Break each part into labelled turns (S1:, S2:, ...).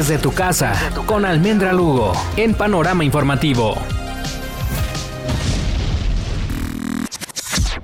S1: desde tu casa con Almendra Lugo en Panorama Informativo.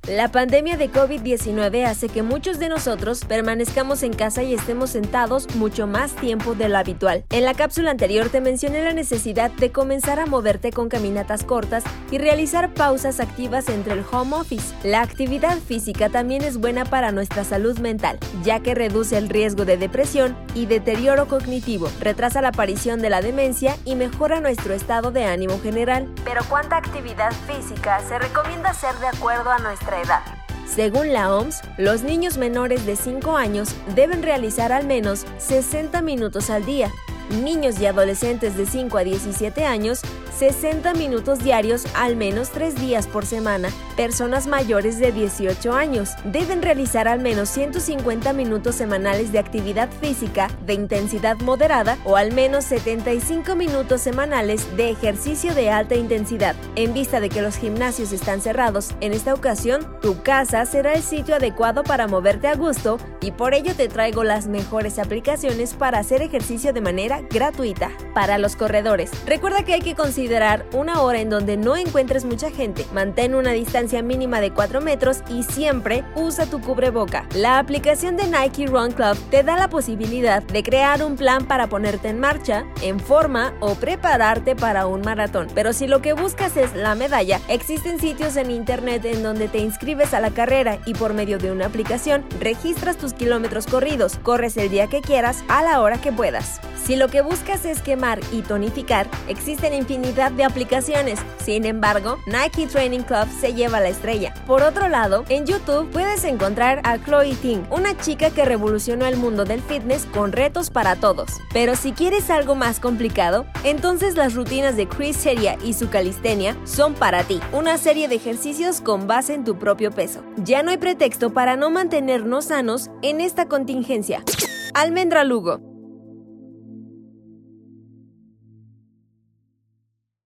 S2: La pandemia de COVID-19 hace que muchos de nosotros permanezcamos en casa y estemos sentados mucho más tiempo de lo habitual. En la cápsula anterior te mencioné la necesidad de comenzar a moverte con caminatas cortas y realizar pausas activas entre el home office. La actividad física también es buena para nuestra salud mental, ya que reduce el riesgo de depresión y deterioro cognitivo, retrasa la aparición de la demencia y mejora nuestro estado de ánimo general. Pero ¿cuánta actividad física se recomienda hacer de acuerdo a nuestra edad. Según la OMS, los niños menores de 5 años deben realizar al menos 60 minutos al día. Niños y adolescentes de 5 a 17 años 60 minutos diarios al menos 3 días por semana. Personas mayores de 18 años deben realizar al menos 150 minutos semanales de actividad física de intensidad moderada o al menos 75 minutos semanales de ejercicio de alta intensidad. En vista de que los gimnasios están cerrados, en esta ocasión tu casa será el sitio adecuado para moverte a gusto y por ello te traigo las mejores aplicaciones para hacer ejercicio de manera gratuita. Para los corredores, recuerda que hay que considerar una hora en donde no encuentres mucha gente. Mantén una distancia mínima de 4 metros y siempre usa tu cubreboca. La aplicación de Nike Run Club te da la posibilidad de crear un plan para ponerte en marcha, en forma o prepararte para un maratón. Pero si lo que buscas es la medalla, existen sitios en internet en donde te inscribes a la carrera y por medio de una aplicación registras tus kilómetros corridos, corres el día que quieras a la hora que puedas. Si lo que buscas es quemar y tonificar, existen infinidad de aplicaciones. Sin embargo, Nike Training Club se lleva la estrella. Por otro lado, en YouTube puedes encontrar a Chloe Ting, una chica que revolucionó el mundo del fitness con retos para todos. Pero si quieres algo más complicado, entonces las rutinas de Chris Seria y su calistenia son para ti. Una serie de ejercicios con base en tu propio peso. Ya no hay pretexto para no mantenernos sanos en esta contingencia. Almendra Lugo